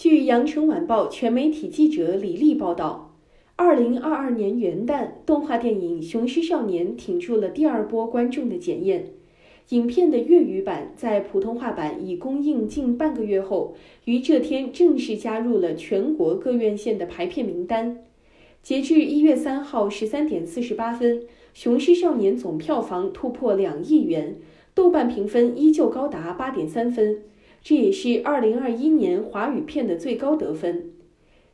据羊城晚报全媒体记者李丽报道，二零二二年元旦，动画电影《雄狮少年》挺住了第二波观众的检验。影片的粤语版在普通话版已公映近半个月后，于这天正式加入了全国各院线的排片名单。截至一月三号十三点四十八分，《雄狮少年》总票房突破两亿元，豆瓣评分依旧高达八点三分，这也是二零二一年华语片的最高得分。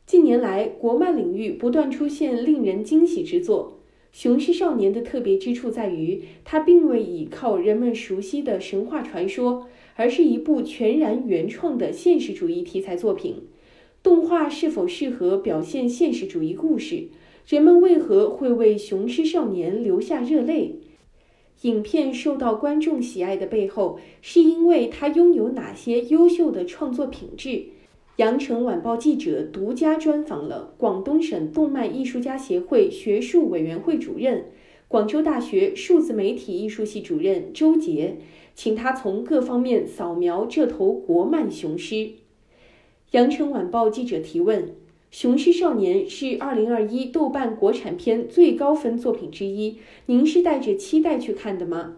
近年来，国漫领域不断出现令人惊喜之作。《雄狮少年》的特别之处在于，它并未倚靠人们熟悉的神话传说，而是一部全然原创的现实主义题材作品。动画是否适合表现现实主义故事？人们为何会为《雄狮少年》流下热泪？影片受到观众喜爱的背后，是因为它拥有哪些优秀的创作品质？羊城晚报记者独家专访了广东省动漫艺术家协会学术委员会主任、广州大学数字媒体艺术系主任周杰，请他从各方面扫描这头国漫雄狮。羊城晚报记者提问：“《雄狮少年》是二零二一豆瓣国产片最高分作品之一，您是带着期待去看的吗？”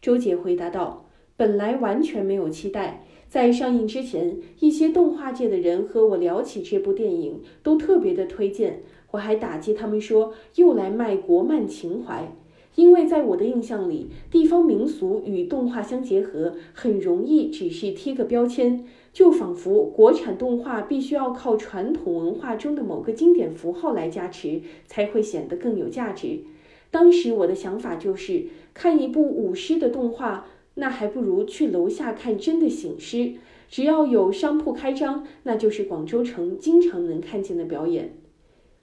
周杰回答道：“本来完全没有期待。”在上映之前，一些动画界的人和我聊起这部电影，都特别的推荐。我还打击他们说又来卖国漫情怀，因为在我的印象里，地方民俗与动画相结合，很容易只是贴个标签，就仿佛国产动画必须要靠传统文化中的某个经典符号来加持，才会显得更有价值。当时我的想法就是，看一部舞狮的动画。那还不如去楼下看真的醒狮，只要有商铺开张，那就是广州城经常能看见的表演。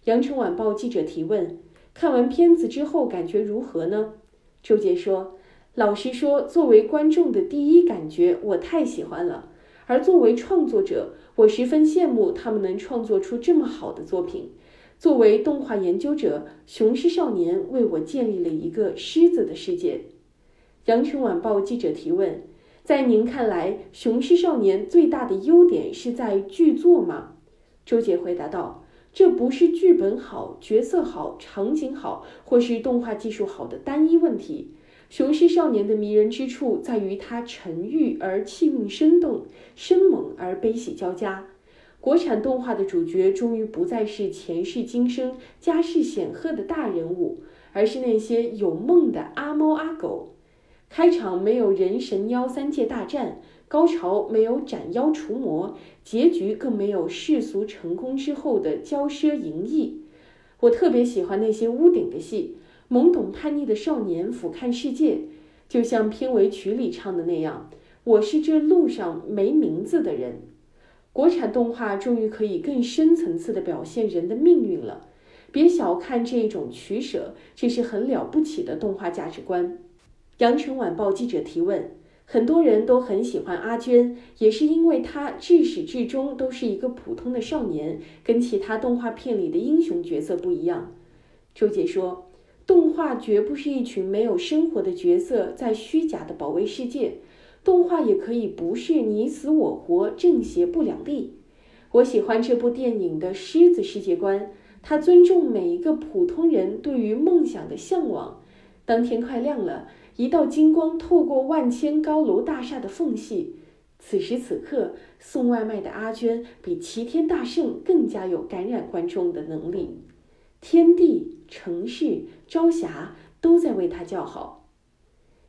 羊城晚报记者提问：看完片子之后感觉如何呢？周杰说：“老实说，作为观众的第一感觉，我太喜欢了。而作为创作者，我十分羡慕他们能创作出这么好的作品。作为动画研究者，《雄狮少年》为我建立了一个狮子的世界。”羊城晚报记者提问：在您看来，《雄狮少年》最大的优点是在剧作吗？周杰回答道：“这不是剧本好、角色好、场景好，或是动画技术好的单一问题。《雄狮少年》的迷人之处在于它沉郁而气韵生动，生猛而悲喜交加。国产动画的主角终于不再是前世今生、家世显赫的大人物，而是那些有梦的阿猫阿狗。”开场没有人神妖三界大战，高潮没有斩妖除魔，结局更没有世俗成功之后的骄奢淫逸。我特别喜欢那些屋顶的戏，懵懂叛逆的少年俯瞰世界，就像片尾曲里唱的那样：“我是这路上没名字的人。”国产动画终于可以更深层次地表现人的命运了。别小看这一种取舍，这是很了不起的动画价值观。羊城晚报记者提问：很多人都很喜欢阿娟，也是因为她至始至终都是一个普通的少年，跟其他动画片里的英雄角色不一样。周姐说：“动画绝不是一群没有生活的角色在虚假的保卫世界，动画也可以不是你死我活、正邪不两立。”我喜欢这部电影的狮子世界观，它尊重每一个普通人对于梦想的向往。当天快亮了。一道金光透过万千高楼大厦的缝隙，此时此刻，送外卖的阿娟比齐天大圣更加有感染观众的能力。天地、城市、朝霞都在为他叫好。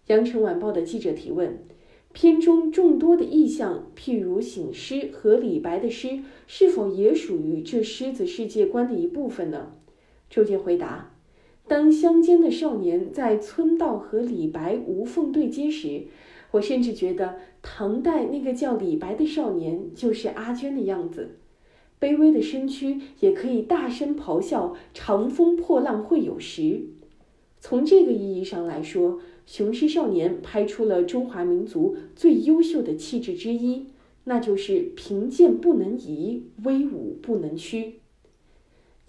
羊城晚报的记者提问：片中众多的意象，譬如醒狮和李白的诗，是否也属于这狮子世界观的一部分呢？周杰回答。当乡间的少年在村道和李白无缝对接时，我甚至觉得唐代那个叫李白的少年就是阿娟的样子。卑微的身躯也可以大声咆哮：“长风破浪会有时。”从这个意义上来说，《雄狮少年》拍出了中华民族最优秀的气质之一，那就是贫贱不能移，威武不能屈。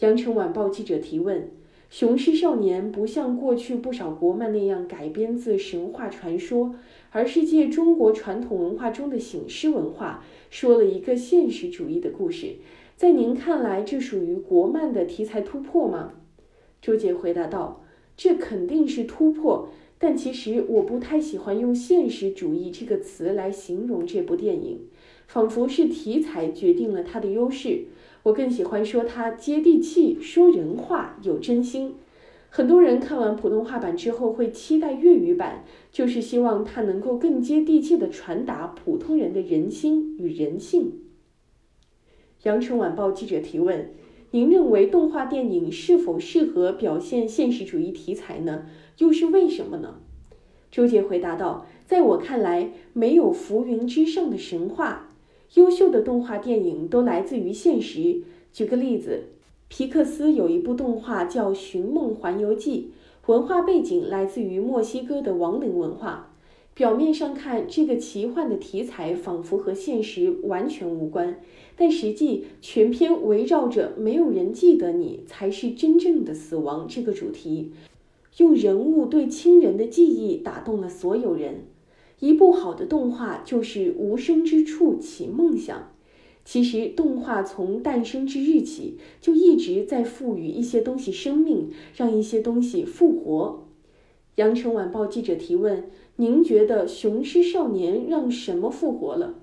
羊城晚报记者提问。雄狮少年不像过去不少国漫那样改编自神话传说，而是借中国传统文化中的醒狮文化，说了一个现实主义的故事。在您看来，这属于国漫的题材突破吗？周杰回答道：“这肯定是突破，但其实我不太喜欢用现实主义这个词来形容这部电影，仿佛是题材决定了它的优势。我更喜欢说它接地气，说人话，有真心。”很多人看完普通话版之后会期待粤语版，就是希望它能够更接地气地传达普通人的人心与人性。羊城晚报记者提问：您认为动画电影是否适合表现现实主义题材呢？又是为什么呢？周杰回答道：在我看来，没有浮云之上的神话，优秀的动画电影都来自于现实。举个例子。皮克斯有一部动画叫《寻梦环游记》，文化背景来自于墨西哥的亡灵文化。表面上看，这个奇幻的题材仿佛和现实完全无关，但实际全篇围绕着“没有人记得你才是真正的死亡”这个主题，用人物对亲人的记忆打动了所有人。一部好的动画就是无声之处起梦想。其实，动画从诞生之日起就一直在赋予一些东西生命，让一些东西复活。羊城晚报记者提问：“您觉得《雄狮少年》让什么复活了？”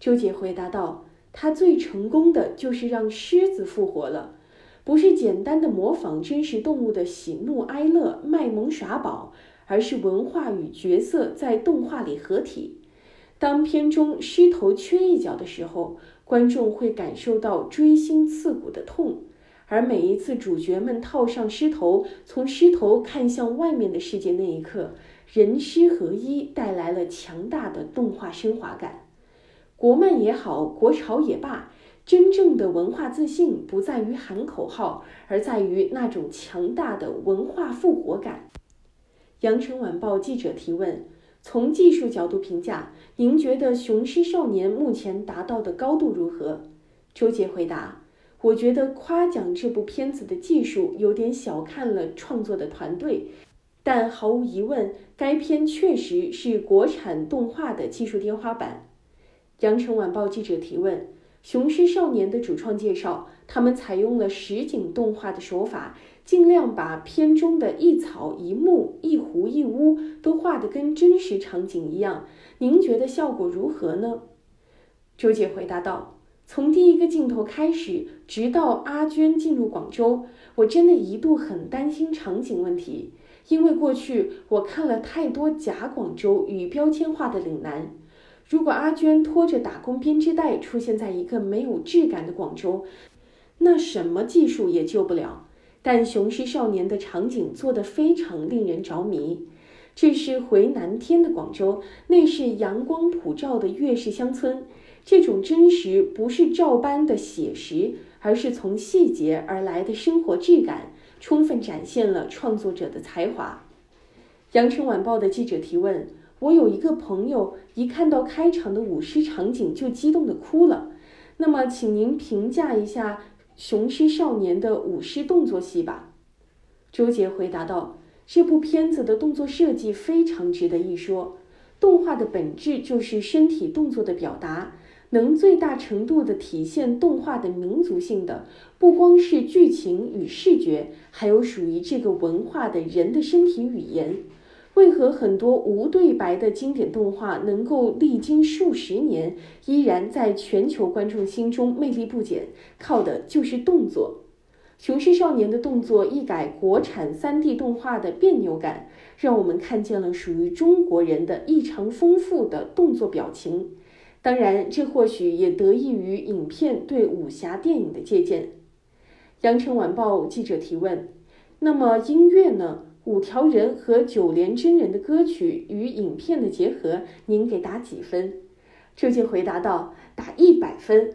周杰回答道：“他最成功的就是让狮子复活了，不是简单的模仿真实动物的喜怒哀乐、卖萌耍宝，而是文化与角色在动画里合体。当片中狮头缺一角的时候。”观众会感受到锥心刺骨的痛，而每一次主角们套上狮头，从狮头看向外面的世界那一刻，人狮合一，带来了强大的动画升华感。国漫也好，国潮也罢，真正的文化自信不在于喊口号，而在于那种强大的文化复活感。羊城晚报记者提问。从技术角度评价，您觉得《雄狮少年》目前达到的高度如何？周杰回答：“我觉得夸奖这部片子的技术有点小看了创作的团队，但毫无疑问，该片确实是国产动画的技术天花板。”羊城晚报记者提问：《雄狮少年》的主创介绍，他们采用了实景动画的手法。尽量把片中的一草一木一湖一屋都画得跟真实场景一样，您觉得效果如何呢？周姐回答道：“从第一个镜头开始，直到阿娟进入广州，我真的一度很担心场景问题，因为过去我看了太多假广州与标签化的岭南。如果阿娟拖着打工编织袋出现在一个没有质感的广州，那什么技术也救不了。”但《雄狮少年》的场景做得非常令人着迷，这是回南天的广州，那是阳光普照的粤式乡村。这种真实不是照搬的写实，而是从细节而来的生活质感，充分展现了创作者的才华。羊城晚报的记者提问：我有一个朋友，一看到开场的舞狮场景就激动的哭了。那么，请您评价一下。雄狮少年的舞狮动作戏吧，周杰回答道：“这部片子的动作设计非常值得一说。动画的本质就是身体动作的表达，能最大程度的体现动画的民族性的，不光是剧情与视觉，还有属于这个文化的人的身体语言。”为何很多无对白的经典动画能够历经数十年，依然在全球观众心中魅力不减？靠的就是动作。《雄狮少年》的动作一改国产 3D 动画的别扭感，让我们看见了属于中国人的异常丰富的动作表情。当然，这或许也得益于影片对武侠电影的借鉴。羊城晚报记者提问：那么音乐呢？五条人和九连真人的歌曲与影片的结合，您给打几分？周杰回答道：“打一百分。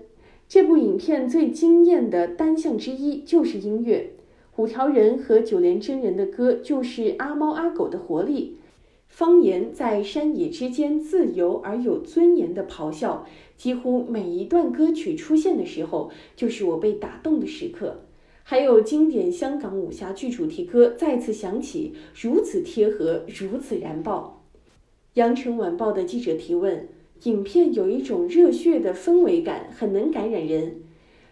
这部影片最惊艳的单项之一就是音乐。五条人和九连真人的歌就是阿猫阿狗的活力，方言在山野之间自由而有尊严的咆哮。几乎每一段歌曲出现的时候，就是我被打动的时刻。”还有经典香港武侠剧主题歌再次响起，如此贴合，如此燃爆。羊城晚报的记者提问：影片有一种热血的氛围感，很能感染人。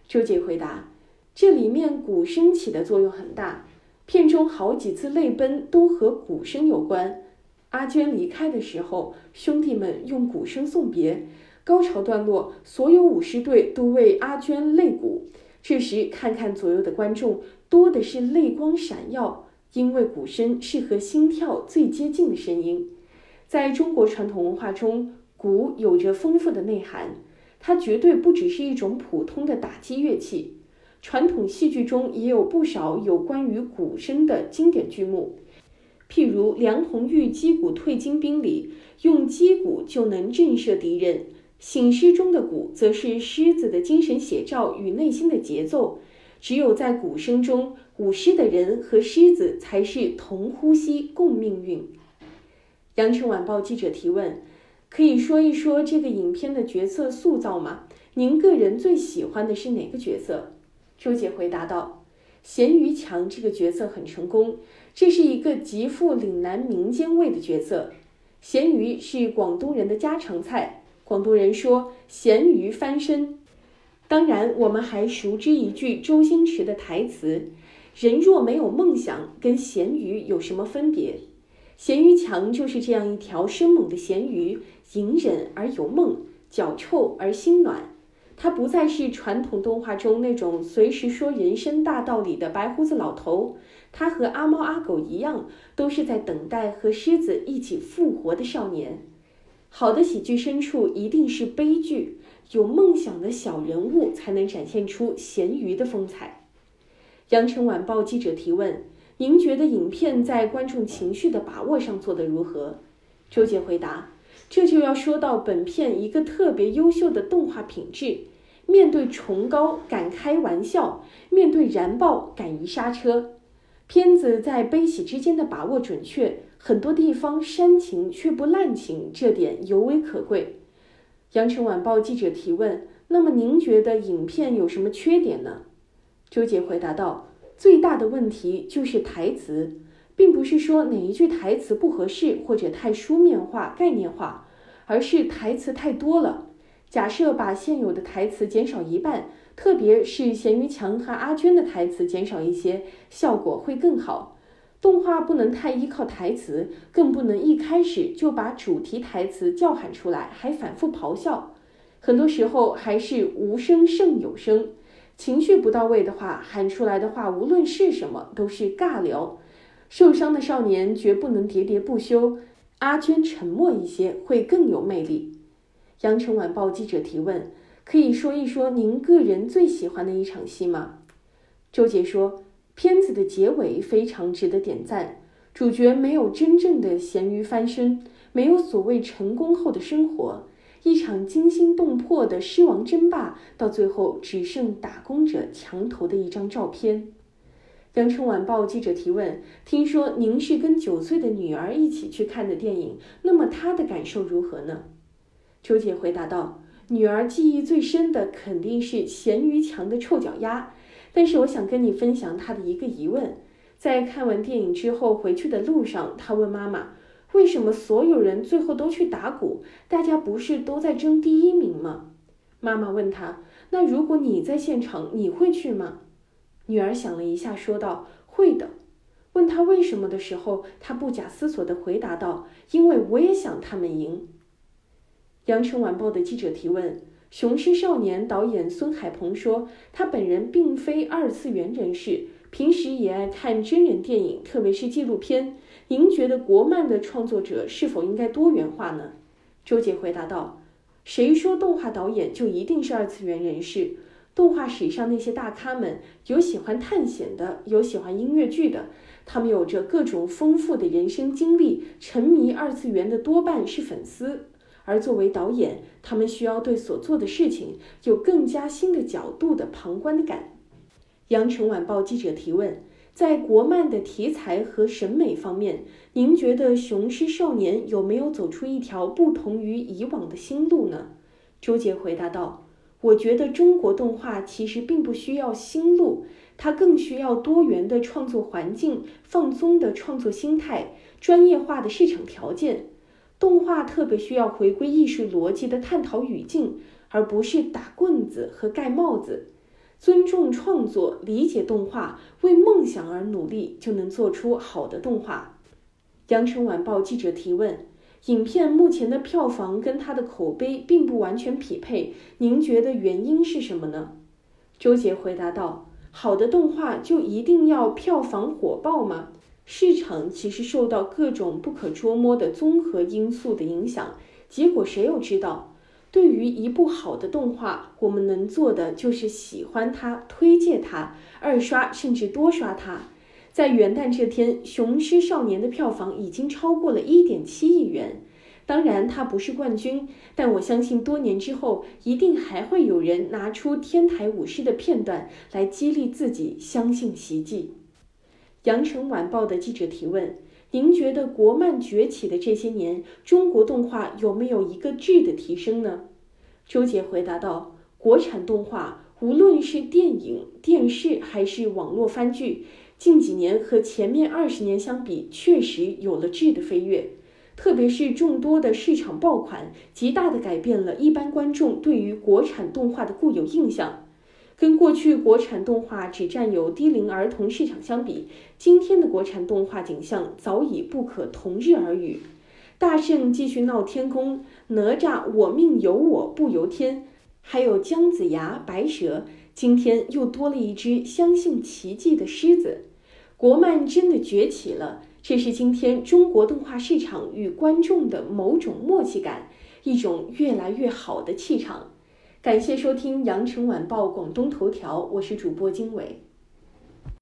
周杰回答：这里面鼓声起的作用很大，片中好几次泪奔都和鼓声有关。阿娟离开的时候，兄弟们用鼓声送别。高潮段落，所有舞狮队都为阿娟擂鼓。这时，看看左右的观众，多的是泪光闪耀，因为鼓声是和心跳最接近的声音。在中国传统文化中，鼓有着丰富的内涵，它绝对不只是一种普通的打击乐器。传统戏剧中也有不少有关于鼓声的经典剧目，譬如梁红玉击鼓退金兵里，用击鼓就能震慑敌人。醒狮中的鼓，则是狮子的精神写照与内心的节奏。只有在鼓声中，舞狮的人和狮子才是同呼吸共命运。羊城晚报记者提问：可以说一说这个影片的角色塑造吗？您个人最喜欢的是哪个角色？周姐回答道：咸鱼强这个角色很成功，这是一个极富岭南民间味的角色。咸鱼是广东人的家常菜。广东人说“咸鱼翻身”，当然，我们还熟知一句周星驰的台词：“人若没有梦想，跟咸鱼有什么分别？”咸鱼强就是这样一条生猛的咸鱼，隐忍而有梦，脚臭而心暖。他不再是传统动画中那种随时说人生大道理的白胡子老头，他和阿猫阿狗一样，都是在等待和狮子一起复活的少年。好的喜剧深处一定是悲剧，有梦想的小人物才能展现出咸鱼的风采。羊城晚报记者提问：您觉得影片在观众情绪的把握上做得如何？周杰回答：这就要说到本片一个特别优秀的动画品质。面对崇高敢开玩笑，面对燃爆敢于刹车。片子在悲喜之间的把握准确。很多地方煽情却不滥情，这点尤为可贵。羊城晚报记者提问：“那么您觉得影片有什么缺点呢？”周杰回答道：“最大的问题就是台词，并不是说哪一句台词不合适或者太书面化、概念化，而是台词太多了。假设把现有的台词减少一半，特别是咸鱼强和阿娟的台词减少一些，效果会更好。”动画不能太依靠台词，更不能一开始就把主题台词叫喊出来，还反复咆哮。很多时候还是无声胜有声，情绪不到位的话，喊出来的话无论是什么都是尬聊。受伤的少年绝不能喋喋不休，阿娟沉默一些会更有魅力。羊城晚报记者提问：可以说一说您个人最喜欢的一场戏吗？周杰说。片子的结尾非常值得点赞，主角没有真正的咸鱼翻身，没有所谓成功后的生活，一场惊心动魄的狮王争霸，到最后只剩打工者墙头的一张照片。羊城晚报记者提问：听说您是跟九岁的女儿一起去看的电影，那么她的感受如何呢？周姐回答道：女儿记忆最深的肯定是咸鱼强的臭脚丫。但是我想跟你分享她的一个疑问，在看完电影之后回去的路上，她问妈妈：“为什么所有人最后都去打鼓？大家不是都在争第一名吗？”妈妈问她：“那如果你在现场，你会去吗？”女儿想了一下，说道：“会的。”问她为什么的时候，她不假思索地回答道：“因为我也想他们赢。”羊城晚报的记者提问。《雄狮少年》导演孙海鹏说：“他本人并非二次元人士，平时也爱看真人电影，特别是纪录片。您觉得国漫的创作者是否应该多元化呢？”周杰回答道：“谁说动画导演就一定是二次元人士？动画史上那些大咖们，有喜欢探险的，有喜欢音乐剧的，他们有着各种丰富的人生经历。沉迷二次元的多半是粉丝。”而作为导演，他们需要对所做的事情有更加新的角度的旁观感。羊城晚报记者提问：在国漫的题材和审美方面，您觉得《雄狮少年》有没有走出一条不同于以往的新路呢？周杰回答道：“我觉得中国动画其实并不需要新路，它更需要多元的创作环境、放松的创作心态、专业化的市场条件。”动画特别需要回归艺术逻辑的探讨语境，而不是打棍子和盖帽子。尊重创作，理解动画，为梦想而努力，就能做出好的动画。羊城晚报记者提问：影片目前的票房跟它的口碑并不完全匹配，您觉得原因是什么呢？周杰回答道：“好的动画就一定要票房火爆吗？市场其实受到各种不可捉摸的综合因素的影响，结果谁又知道？对于一部好的动画，我们能做的就是喜欢它、推荐它、二刷甚至多刷它。在元旦这天，《雄狮少年》的票房已经超过了一点七亿元。”当然，它不是冠军，但我相信多年之后，一定还会有人拿出天台舞狮的片段来激励自己，相信奇迹。羊城晚报的记者提问：您觉得国漫崛起的这些年，中国动画有没有一个质的提升呢？周杰回答道：国产动画，无论是电影、电视还是网络番剧，近几年和前面二十年相比，确实有了质的飞跃。特别是众多的市场爆款，极大的改变了一般观众对于国产动画的固有印象。跟过去国产动画只占有低龄儿童市场相比，今天的国产动画景象早已不可同日而语。大圣继续闹天宫，哪吒我命由我不由天，还有姜子牙、白蛇，今天又多了一只相信奇迹的狮子。国漫真的崛起了。这是今天中国动画市场与观众的某种默契感，一种越来越好的气场。感谢收听羊城晚报广东头条，我是主播经纬。